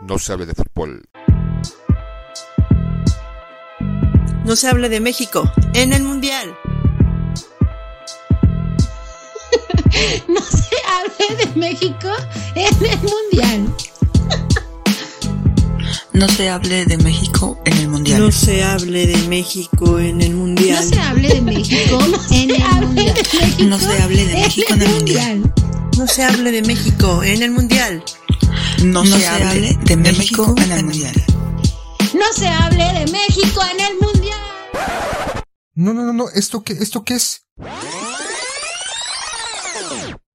no se hable de fútbol. No se hable de México en el Mundial. no se hable de México en el Mundial. No se hable de México en el Mundial. No se hable de México en el Mundial. No se hable de México en el Mundial. No se hable de México en el Mundial. No se hable de México en el Mundial. No, se, hable de, México, en el Mundial. No se hable de México en el Mundial. No, no, no, no. ¿Esto qué, esto qué es?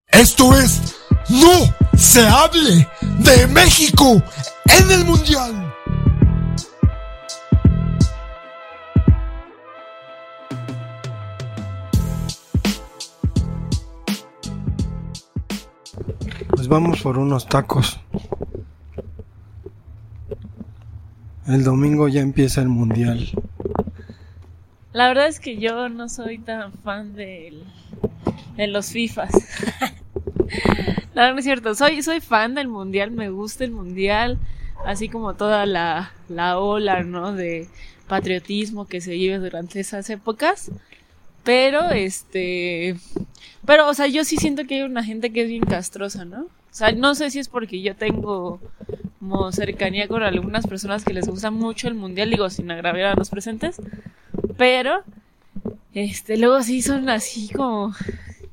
Esto es No se hable de México en el Mundial. Pues vamos por unos tacos. El domingo ya empieza el mundial. La verdad es que yo no soy tan fan del, de los FIFAs. verdad no es cierto. Soy, soy fan del mundial, me gusta el mundial, así como toda la, la ola, ¿no? De patriotismo que se vive durante esas épocas. Pero, este. Pero, o sea, yo sí siento que hay una gente que es bien castrosa, ¿no? O sea, no sé si es porque yo tengo como cercanía con algunas personas que les gusta mucho el mundial, digo, sin agraviar a los presentes. Pero, este, luego sí son así como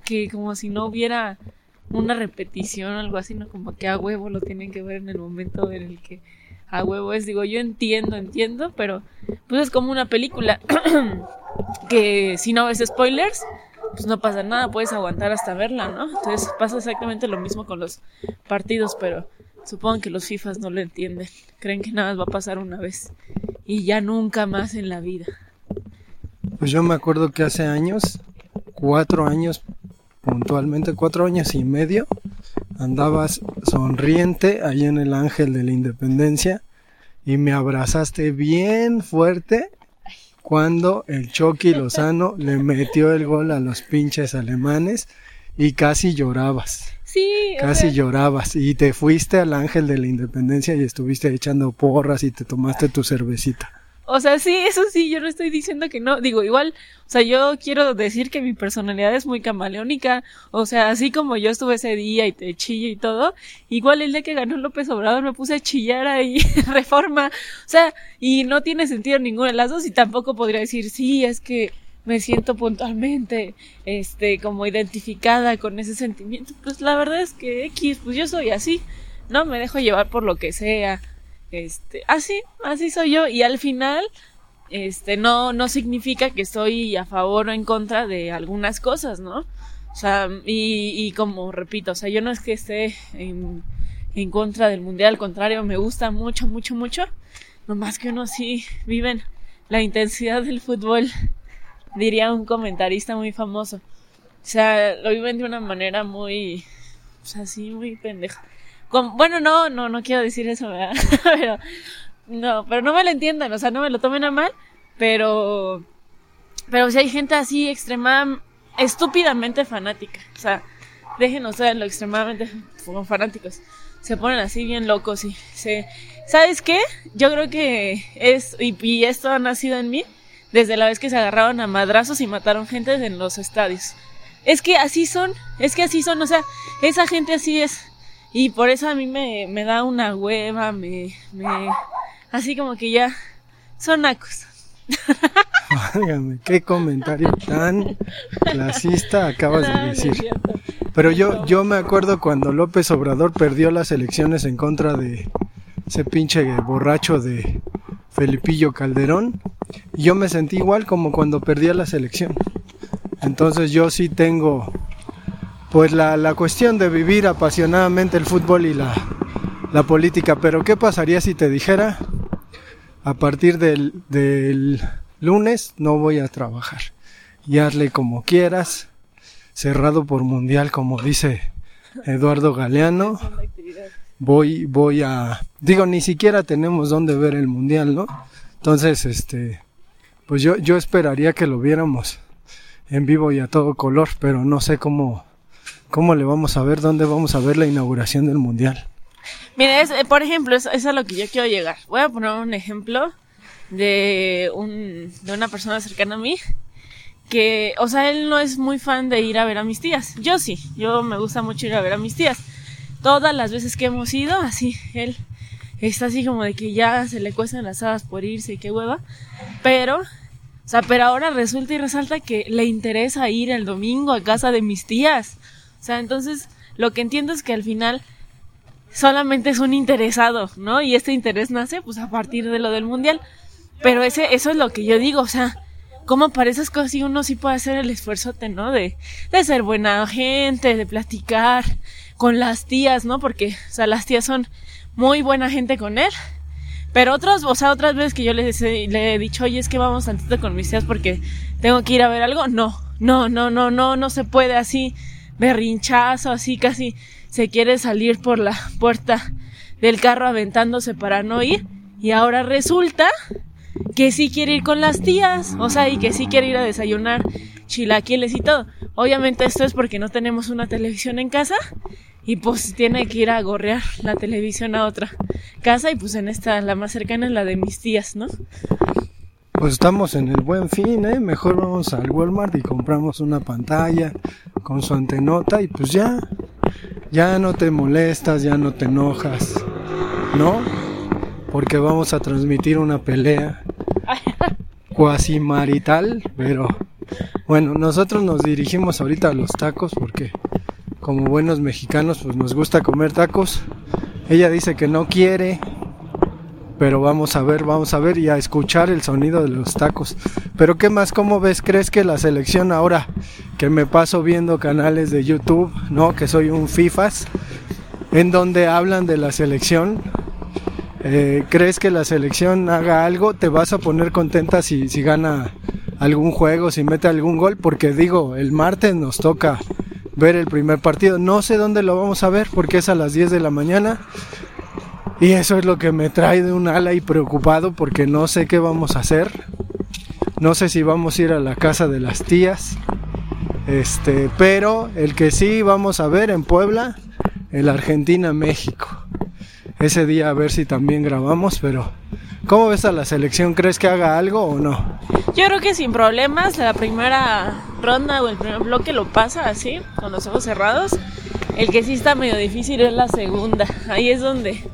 que, como si no hubiera una repetición o algo así, ¿no? Como que a huevo lo tienen que ver en el momento en el que a huevo es. Digo, yo entiendo, entiendo, pero pues es como una película que si no ves spoilers, pues no pasa nada, puedes aguantar hasta verla, ¿no? Entonces pasa exactamente lo mismo con los partidos, pero supongo que los FIFAs no lo entienden. Creen que nada más va a pasar una vez y ya nunca más en la vida. Pues yo me acuerdo que hace años, cuatro años puntualmente, cuatro años y medio, andabas sonriente ahí en el Ángel de la Independencia y me abrazaste bien fuerte cuando el Chucky Lozano le metió el gol a los pinches alemanes y casi llorabas. Sí, casi llorabas y te fuiste al Ángel de la Independencia y estuviste echando porras y te tomaste tu cervecita. O sea, sí, eso sí, yo no estoy diciendo que no. Digo, igual, o sea, yo quiero decir que mi personalidad es muy camaleónica. O sea, así como yo estuve ese día y te chillo y todo, igual el día que ganó López Obrador me puse a chillar ahí, reforma. O sea, y no tiene sentido ninguna de las dos y tampoco podría decir, sí, es que me siento puntualmente, este, como identificada con ese sentimiento. Pues la verdad es que X, pues yo soy así, ¿no? Me dejo llevar por lo que sea este, así, así soy yo. Y al final, este, no, no significa que estoy a favor o en contra de algunas cosas, ¿no? O sea, y, y como repito, o sea, yo no es que esté en, contra del mundial, al contrario, me gusta mucho, mucho, mucho. Nomás que uno sí viven la intensidad del fútbol, diría un comentarista muy famoso. O sea, lo viven de una manera muy, o sea, sí, muy pendeja bueno, no, no, no quiero decir eso, ¿verdad? pero, no, pero no me lo entiendan, o sea, no me lo tomen a mal, pero, pero si hay gente así extremadamente, estúpidamente fanática, o sea, déjenos ser lo extremadamente fanáticos, se ponen así bien locos y se, ¿sabes qué? Yo creo que es, y, y esto ha nacido en mí, desde la vez que se agarraron a madrazos y mataron gente en los estadios. Es que así son, es que así son, o sea, esa gente así es. Y por eso a mí me, me da una hueva, me, me, así como que ya son nacos. Válgame, qué comentario tan clasista acabas de decir. Pero yo, yo me acuerdo cuando López Obrador perdió las elecciones en contra de ese pinche borracho de Felipillo Calderón. Y yo me sentí igual como cuando perdía la selección. Entonces yo sí tengo pues la, la cuestión de vivir apasionadamente el fútbol y la, la política. Pero ¿qué pasaría si te dijera, a partir del, del lunes no voy a trabajar? Y hazle como quieras, cerrado por mundial, como dice Eduardo Galeano. Voy, voy a, digo, ni siquiera tenemos dónde ver el mundial, ¿no? Entonces, este, pues yo, yo esperaría que lo viéramos en vivo y a todo color, pero no sé cómo, ¿Cómo le vamos a ver? ¿Dónde vamos a ver la inauguración del Mundial? Mira, es, eh, por ejemplo, es, es a lo que yo quiero llegar. Voy a poner un ejemplo de, un, de una persona cercana a mí que, o sea, él no es muy fan de ir a ver a mis tías. Yo sí, yo me gusta mucho ir a ver a mis tías. Todas las veces que hemos ido, así, él está así como de que ya se le cuestan las hadas por irse y qué hueva. Pero, o sea, pero ahora resulta y resalta que le interesa ir el domingo a casa de mis tías. O sea, entonces, lo que entiendo es que al final solamente es un interesado, ¿no? Y este interés nace pues a partir de lo del mundial. Pero ese, eso es lo que yo digo, o sea, como para esas cosas sí uno sí puede hacer el esfuerzo, ¿no? De, de ser buena gente, de platicar con las tías, ¿no? Porque, o sea, las tías son muy buena gente con él. Pero otros, o sea, otras veces que yo les he, le he dicho, oye, es que vamos tantito con mis tías porque tengo que ir a ver algo. No, no, no, no, no, no se puede así, berrinchazo, así casi se quiere salir por la puerta del carro aventándose para no ir. Y ahora resulta que sí quiere ir con las tías, o sea, y que sí quiere ir a desayunar chilaquiles y todo. Obviamente esto es porque no tenemos una televisión en casa y pues tiene que ir a gorrear la televisión a otra casa y pues en esta, la más cercana es la de mis tías, ¿no? Pues estamos en el buen fin, ¿eh? Mejor vamos al Walmart y compramos una pantalla con su antenota y pues ya, ya no te molestas, ya no te enojas, ¿no? Porque vamos a transmitir una pelea cuasi marital, pero bueno, nosotros nos dirigimos ahorita a los tacos porque como buenos mexicanos pues nos gusta comer tacos. Ella dice que no quiere, pero vamos a ver, vamos a ver y a escuchar el sonido de los tacos. Pero ¿qué más? ¿Cómo ves? ¿Crees que la selección ahora que me paso viendo canales de YouTube, no? Que soy un FIFAs, en donde hablan de la selección. Eh, ¿Crees que la selección haga algo? ¿Te vas a poner contenta si, si gana algún juego, si mete algún gol? Porque digo, el martes nos toca ver el primer partido. No sé dónde lo vamos a ver porque es a las 10 de la mañana. Y eso es lo que me trae de un ala y preocupado porque no sé qué vamos a hacer. No sé si vamos a ir a la casa de las tías. Este, pero el que sí vamos a ver en Puebla, el Argentina-México. Ese día a ver si también grabamos, pero ¿cómo ves a la selección? ¿Crees que haga algo o no? Yo creo que sin problemas la primera ronda o el primer bloque lo pasa así, con los ojos cerrados. El que sí está medio difícil es la segunda. Ahí es donde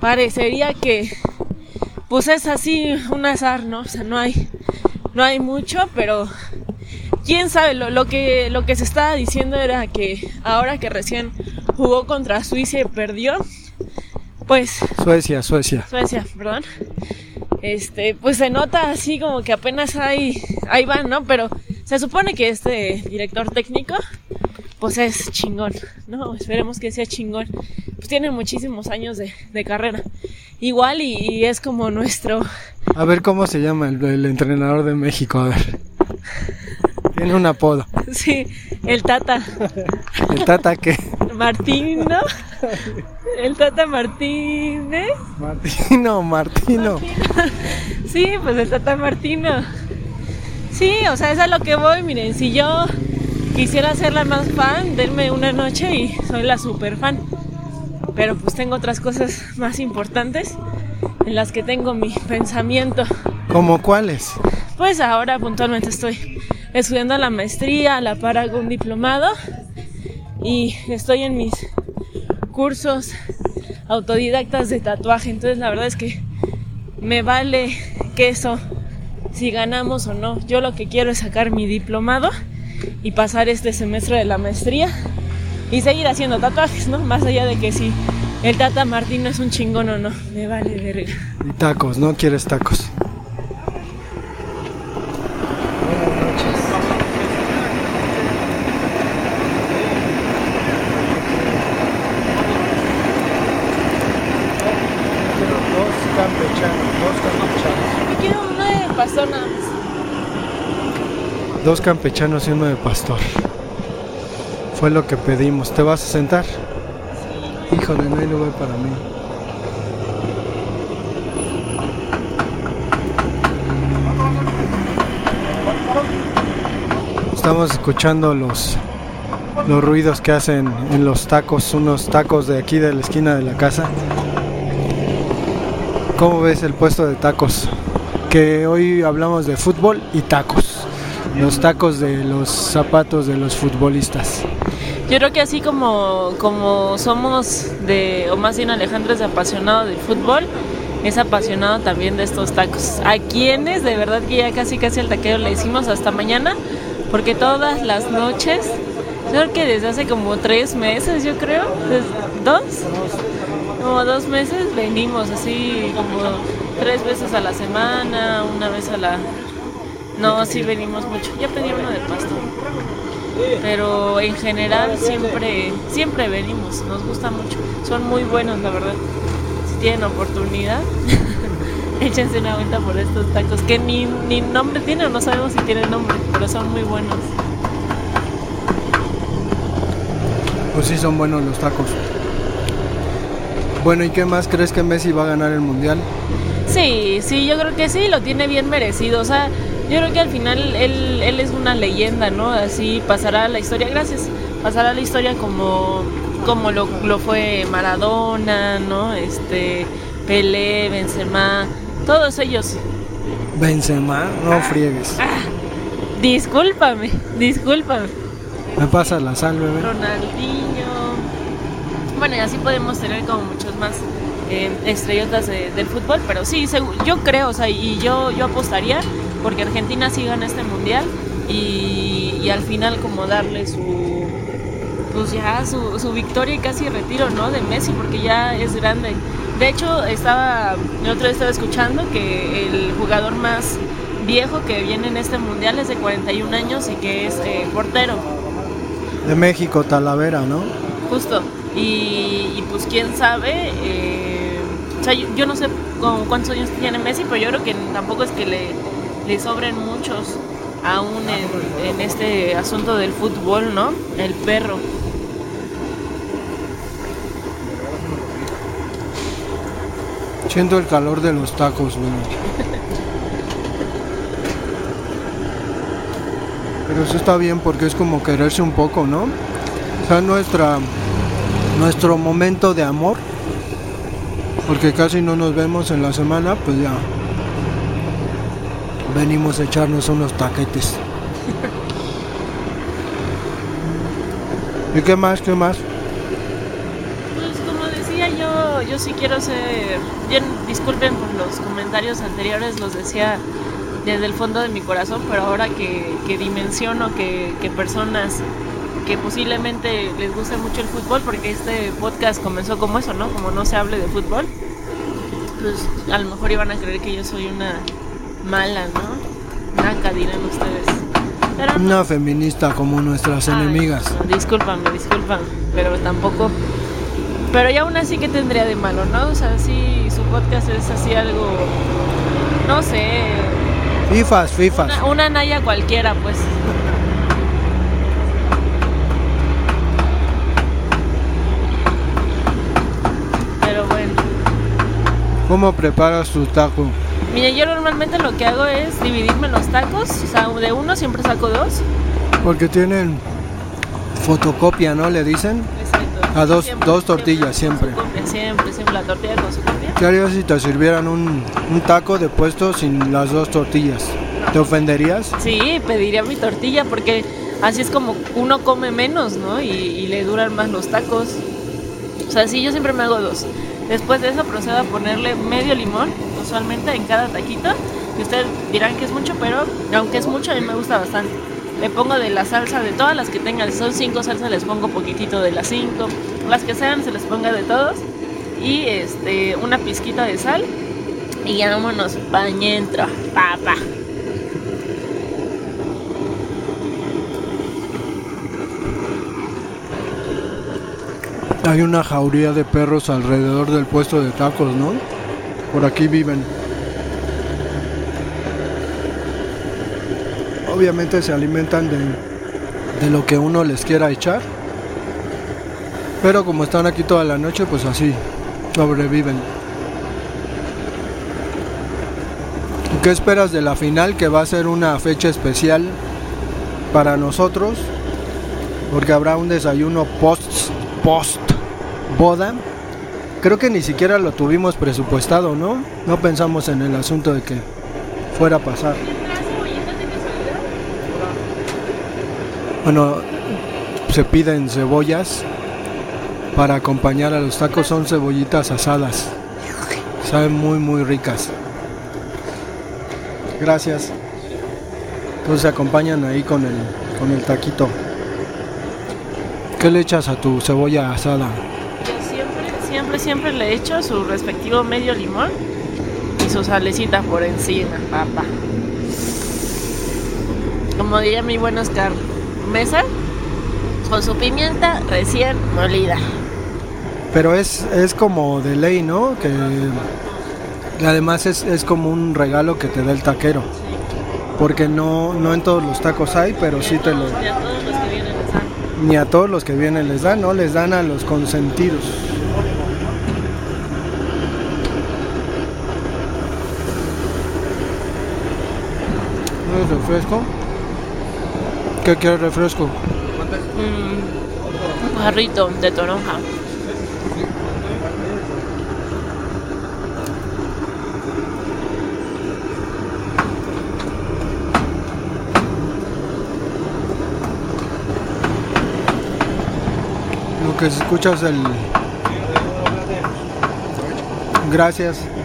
parecería que pues es así un azar, ¿no? O sea, no hay no hay mucho, pero quién sabe, lo, lo que lo que se estaba diciendo era que ahora que recién jugó contra Suiza y perdió, pues Suecia, Suecia. Suecia, perdón. Este, pues se nota así como que apenas hay, ahí van, ¿no? Pero se supone que este director técnico, pues es chingón, ¿no? Esperemos que sea chingón. Pues tiene muchísimos años de, de carrera. Igual y, y, es como nuestro... A ver cómo se llama el, el entrenador de México, a ver. Tiene un apodo. Sí, el Tata. ¿El Tata qué? Martín, ¿no? El Tata Martínez. Martino, Martino. Sí, pues el Tata Martino. Sí, o sea, es a lo que voy. Miren, si yo quisiera ser la más fan, denme una noche y soy la super fan. Pero pues tengo otras cosas más importantes en las que tengo mi pensamiento. ¿Cómo cuáles? Pues ahora puntualmente estoy estudiando la maestría, a la par hago un diplomado y estoy en mis cursos autodidactas de tatuaje. Entonces la verdad es que me vale queso si ganamos o no. Yo lo que quiero es sacar mi diplomado y pasar este semestre de la maestría y seguir haciendo tatuajes, ¿no? Más allá de que si el Tata Martín no es un chingón o no, me vale verga. Y tacos, ¿no? ¿Quieres tacos? Dos campechanos y uno de pastor. Fue lo que pedimos. ¿Te vas a sentar? Híjole, no hay lugar para mí. Estamos escuchando los los ruidos que hacen en los tacos, unos tacos de aquí de la esquina de la casa. ¿Cómo ves el puesto de tacos? Que hoy hablamos de fútbol y tacos. Los tacos de los zapatos de los futbolistas. Yo creo que así como, como somos de, o más bien Alejandro es apasionado del fútbol, es apasionado también de estos tacos. A quienes de verdad que ya casi casi el taquero le hicimos hasta mañana, porque todas las noches, yo creo que desde hace como tres meses, yo creo, dos, como dos meses venimos así como tres veces a la semana, una vez a la... No, sí venimos mucho. Ya pedí uno de pasto. Pero en general siempre, siempre venimos, nos gusta mucho. Son muy buenos, la verdad tienen oportunidad, échense una vuelta por estos tacos que ni, ni nombre tienen, no sabemos si tienen nombre, pero son muy buenos. Pues sí, son buenos los tacos. Bueno, ¿y qué más crees que Messi va a ganar el mundial? Sí, sí, yo creo que sí, lo tiene bien merecido. O sea, yo creo que al final él, él es una leyenda, ¿no? Así pasará la historia, gracias, pasará la historia como como lo, lo fue Maradona, ¿no? Este, Pelé, Benzema, todos ellos. Benzema, no friegues. Ah, discúlpame, discúlpame. Me pasa la sal, bebé. Ronaldinho. Bueno, y así podemos tener como muchos más eh, estrellotas del fútbol, pero sí, yo creo, o sea, y yo, yo apostaría porque Argentina sí gana este mundial y, y al final como darle su pues ya su, su victoria y casi retiro, ¿no? De Messi, porque ya es grande. De hecho, estaba, el otro día estaba escuchando que el jugador más viejo que viene en este mundial es de 41 años y que es eh, portero. De México, Talavera, ¿no? Justo. Y, pues quién sabe, eh, o sea, yo, no sé cuántos años tiene Messi, pero yo creo que tampoco es que le, le sobren muchos aún en, en este asunto del fútbol, ¿no? El perro. Siento el calor de los tacos, güey. Pero eso está bien porque es como quererse un poco, ¿no? O sea, nuestra, nuestro momento de amor, porque casi no nos vemos en la semana, pues ya venimos a echarnos unos taquetes. ¿Y qué más? ¿Qué más? yo sí quiero ser, disculpen por los comentarios anteriores, los decía desde el fondo de mi corazón, pero ahora que, dimensiono que, personas que posiblemente les guste mucho el fútbol, porque este podcast comenzó como eso, ¿no? Como no se hable de fútbol, pues a lo mejor iban a creer que yo soy una mala, ¿no? Naca, dirán ustedes. una feminista como nuestras enemigas. disculpan, disculpan, pero tampoco pero ya aún así, ¿qué tendría de malo, no? O sea, si su podcast es así algo, no sé. Fifas, fifas. Una, una naya cualquiera, pues. Pero bueno. ¿Cómo preparas tu taco? Mira, yo normalmente lo que hago es dividirme los tacos. O sea, de uno siempre saco dos. Porque tienen fotocopia, ¿no? Le dicen. A dos, dos tortillas siempre. Siempre, siempre la tortilla con su copia. ¿Qué harías si te sirvieran un, un taco de puesto sin las dos tortillas? ¿Te ofenderías? Sí, pediría mi tortilla porque así es como uno come menos, ¿no? Y, y, le duran más los tacos. O sea, sí, yo siempre me hago dos. Después de eso procedo a ponerle medio limón, usualmente en cada taquito. Y ustedes dirán que es mucho, pero aunque es mucho, a mí me gusta bastante le pongo de la salsa de todas las que tengan. Si son cinco salsas, les pongo poquitito de las cinco. Las que sean, se les ponga de todos. Y este, una pizquita de sal. Y vámonos pañentro, papá. Hay una jauría de perros alrededor del puesto de tacos, ¿no? Por aquí viven. obviamente se alimentan de, lo que uno les quiera echar. Pero como están aquí toda la noche, pues así sobreviven. ¿Qué esperas de la final? Que va a ser una fecha especial para nosotros. porque habrá un desayuno post, post boda. Creo que ni siquiera lo tuvimos presupuestado, ¿no? No pensamos en el asunto de que fuera a pasar. Bueno, se piden cebollas para acompañar a los tacos, son cebollitas asadas. Saben muy, muy ricas. Gracias. Entonces se acompañan ahí con el, con el taquito. ¿Qué le echas a tu cebolla asada? Siempre, siempre, le echo su respectivo medio limón y su salecita por encima, papá. Como diría mi buen Oscar Mesa, con su pimienta recién molida. Pero es, es como de ley, ¿no? Que además es, es como un regalo que te da el taquero. Porque no, no en todos los tacos hay, pero sí te lo... Y a todos los que vienen les dan. Ni a todos los que vienen les dan, ¿no? Les dan a los consentidos. ¿No es refresco? ¿Qué quieres refresco? Mm, un jarrito de toronja. Lo que se escucha es el... Gracias.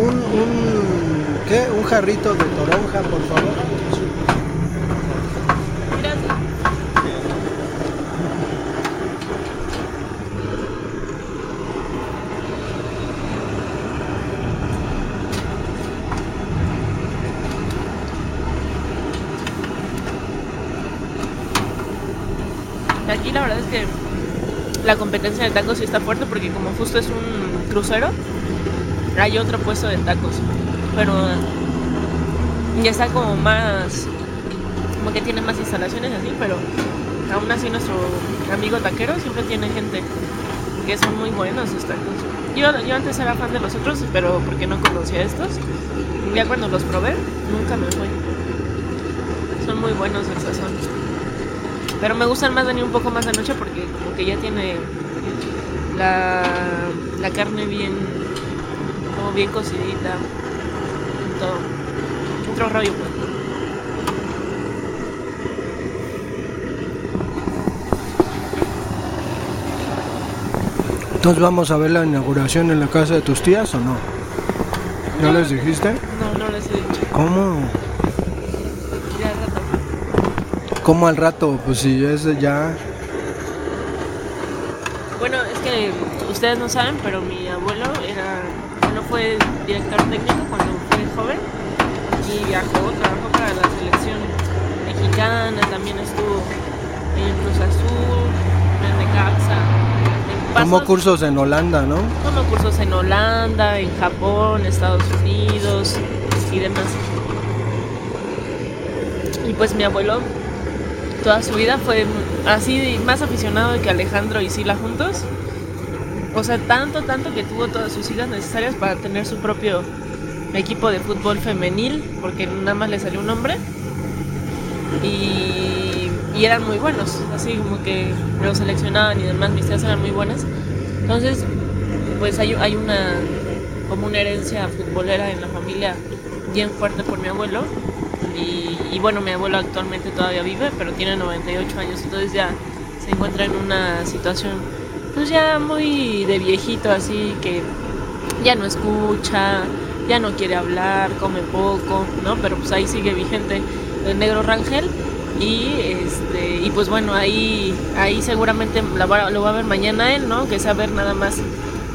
Un, un, ¿qué? Un jarrito de toronja, por favor. Aquí la verdad es que la competencia de tacos sí está fuerte porque como justo es un crucero, hay otro puesto de tacos. Pero ya está como más, como que tiene más instalaciones así, pero aún así nuestro amigo taquero siempre tiene gente que son muy buenos sus tacos. Yo, yo antes era fan de los otros, pero porque no conocía estos. Ya cuando los probé, nunca me fui. Son muy buenos el sazón. Pero me gustan más venir un poco más de noche porque como que ya tiene la, la carne bien, como bien cocidita. Todo. Otro rollo pues. Entonces vamos a ver la inauguración en la casa de tus tías o no? ¿Ya les dijiste? No, no les he dicho. ¿Cómo? Ya al rato. ¿Cómo al rato? Pues si es ya... Bueno, es que ustedes no saben, pero mi abuelo fue director técnico cuando fue joven y viajó, trabajó para la selección mexicana, también estuvo en Cruz Azul, en Necaxa. Tomó cursos en Holanda, ¿no? Tomó cursos en Holanda, en Japón, Estados Unidos y demás. Y pues mi abuelo toda su vida fue así más aficionado que Alejandro y Sila juntos. O sea, tanto, tanto que tuvo todas sus hijas necesarias para tener su propio equipo de fútbol femenil, porque nada más le salió un hombre. Y, eran muy buenos, así como que los seleccionaban y demás, mis tías eran muy buenas. Entonces, pues hay, hay una como una herencia futbolera en la familia bien fuerte por mi abuelo. Y, y bueno, mi abuelo actualmente todavía vive, pero tiene 98 años, entonces ya se encuentra en una situación pues ya muy de viejito, así que ya no escucha, ya no quiere hablar, come poco, ¿no? Pero pues ahí sigue vigente el negro Rangel. Y este y pues bueno, ahí ahí seguramente la va- lo va a ver mañana él, ¿no? Que es a ver nada más.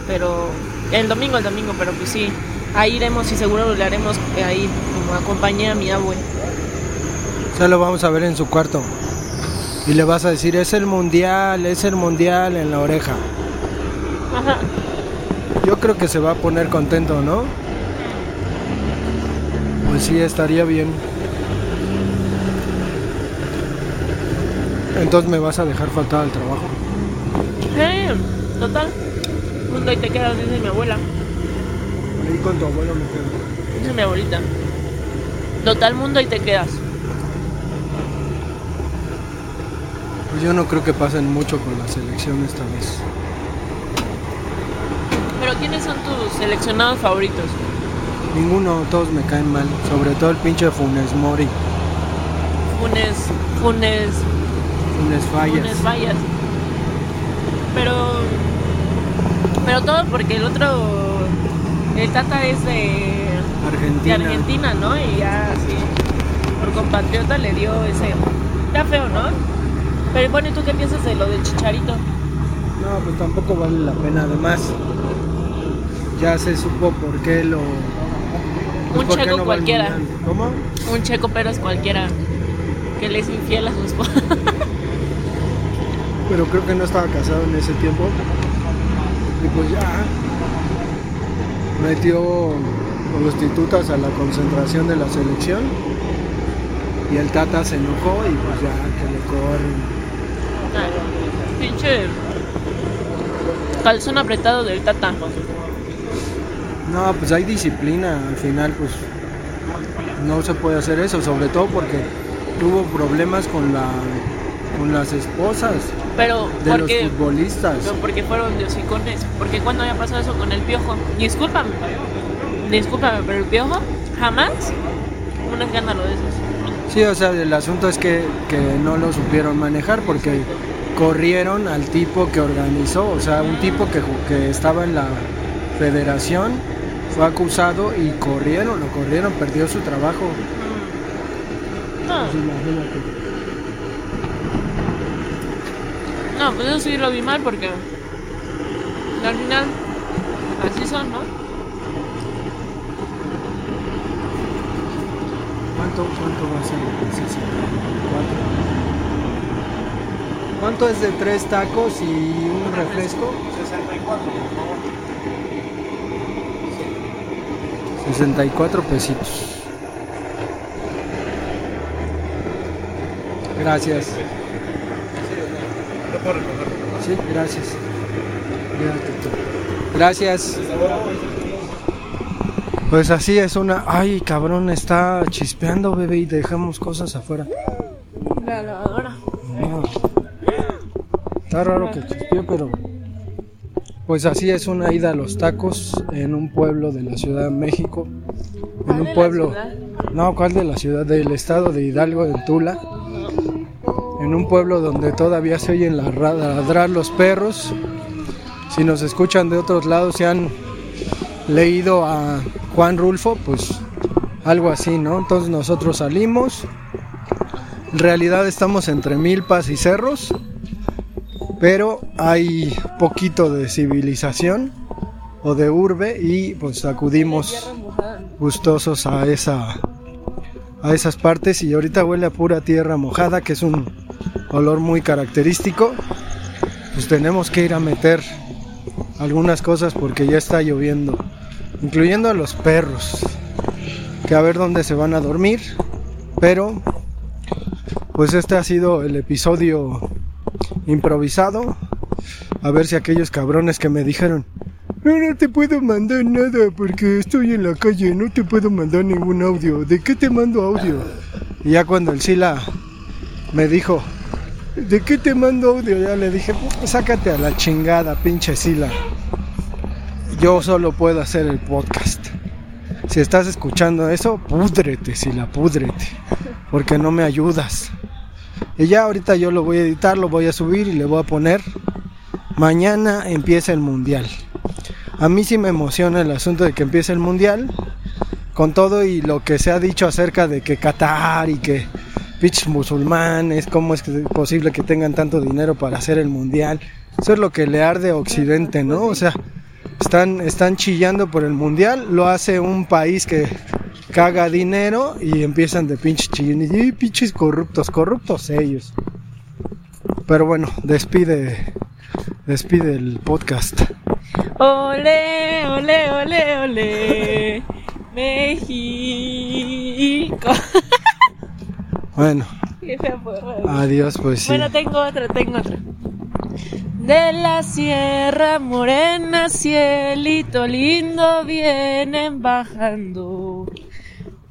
Pero el domingo, el domingo, pero pues sí, ahí iremos y seguro le haremos ahí como acompañé a mi abue. Ya lo vamos a ver en su cuarto. Y le vas a decir, es el mundial, es el mundial en la oreja. Ajá. Yo creo que se va a poner contento, ¿no? Pues sí, estaría bien. Entonces me vas a dejar faltar al trabajo. Total. Mundo y te quedas, dice mi abuela. Ahí con tu abuelo me quedo. Dice mi abuelita. Total mundo y te quedas. Pues yo no creo que pasen mucho con la selección esta vez. Pero ¿quiénes son tus seleccionados favoritos? Ninguno, todos me caen mal. Sobre todo el pinche Funes Mori. Funes, Funes, Funes Fallas. Funes Fallas. Pero, pero todo porque el otro, el Tata es de, de Argentina. Argentina, ¿no? Y ya así, por compatriota le dio ese, está feo, ¿no? Pero bueno, ¿y tú qué piensas de lo del Chicharito? No, pues tampoco vale la pena. Además, ya se supo por qué lo. pues Un checo cualquiera. ¿Cómo? Un Checo Pérez cualquiera que le es infiel a su esposa. Pero creo que no estaba casado en ese tiempo. Y pues ya. Metió prostitutas a la concentración de la selección. Y el Tata se enojó y pues ya que le corren. Pinche calzón apretado del Tata. No, pues hay disciplina. Al final, pues no se puede hacer eso. Sobre todo porque tuvo problemas con la con las esposas Pero, de ¿por los futbolistas. No, porque fueron de hocicones. Porque cuando había pasado eso con el piojo. Discúlpame. Discúlpame, pero el piojo jamás un escándalo de esos. Sí, o sea, el asunto es que, que no lo supieron manejar porque corrieron al tipo que organizó, o sea, un tipo que, que estaba en la federación fue acusado y corrieron, lo corrieron, perdió su trabajo. No, Pues imagínate. no, pues eso sí lo vi mal porque al final así son, ¿no? ¿Cuánto, cuánto va a ser? ¿Cuatro? ¿Cuánto es de tres tacos y un refresco? 64 pesitos. Gracias. Sí, gracias. Gracias. Pues así es una... Ay, cabrón, está chispeando, bebé, y dejamos cosas afuera. La lavadora. No. Está raro que chispee, pero... Pues así es una ida a los tacos en un pueblo de la Ciudad de México. ¿Cuál En un pueblo... No, ¿cuál de la ciudad? Del estado de Hidalgo, en Tula. En un pueblo donde todavía se oyen la- ladrar los perros. Si nos escuchan de otros lados, se han leído a Juan Rulfo, pues algo así, ¿no? Entonces nosotros salimos. En realidad estamos entre milpas y cerros, pero hay poquito de civilización o de urbe y pues acudimos gustosos a esa a esas partes y ahorita huele a pura tierra mojada, que es un olor muy característico. Pues tenemos que ir a meter algunas cosas porque ya está lloviendo, incluyendo a los perros, que a ver dónde se van a dormir, pero pues este ha sido el episodio improvisado. A ver si aquellos cabrones que me dijeron, no, no te puedo mandar nada porque estoy en la calle, no te puedo mandar ningún audio. ¿De qué te mando audio? Y ya cuando el Sila me dijo, ¿de qué te mando audio? Ya le dije, "Pues, sácate a la chingada, pinche Sila. Yo solo puedo hacer el podcast. Si estás escuchando eso, púdrete, Sila, púdrete. Porque no me ayudas. Y ya ahorita yo lo voy a editar, lo voy a subir y le voy a poner. Mañana empieza el mundial. A mí sí me emociona el asunto de que empiece el mundial. Con todo y lo que se ha dicho acerca de que Qatar y que pitch musulmanes, cómo es posible que tengan tanto dinero para hacer el mundial. Eso es lo que le arde a Occidente, ¿no? O sea, están, están chillando por el mundial, lo hace un país que caga dinero y empiezan de pinche chillón. Y pinches corruptos, corruptos ellos. Pero bueno, despide, despide el podcast. Ole, ole, ole, ole. México. Bueno, adiós, pues sí. Bueno, tengo otra, tengo otra. De la Sierra Morena, cielito lindo, vienen bajando.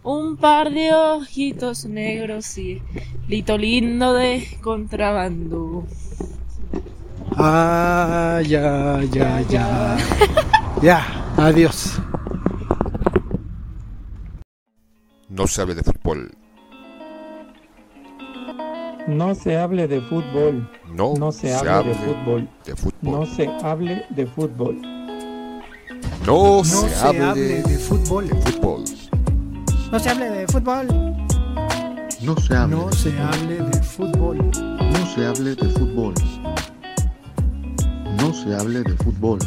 Un par de ojitos negros y lito lindo de contrabando. Ah, ya, ya, ya. Ya, adiós. No se hable de fútbol. No se hable de fútbol. No, No se hable de fútbol. de fútbol. No se hable de fútbol. No, No se, se hable, hable de fútbol. fútbol. No se hable de fútbol. No se hable, No de, se hable de fútbol. no se hable de fútbol. No se hable de fútbol.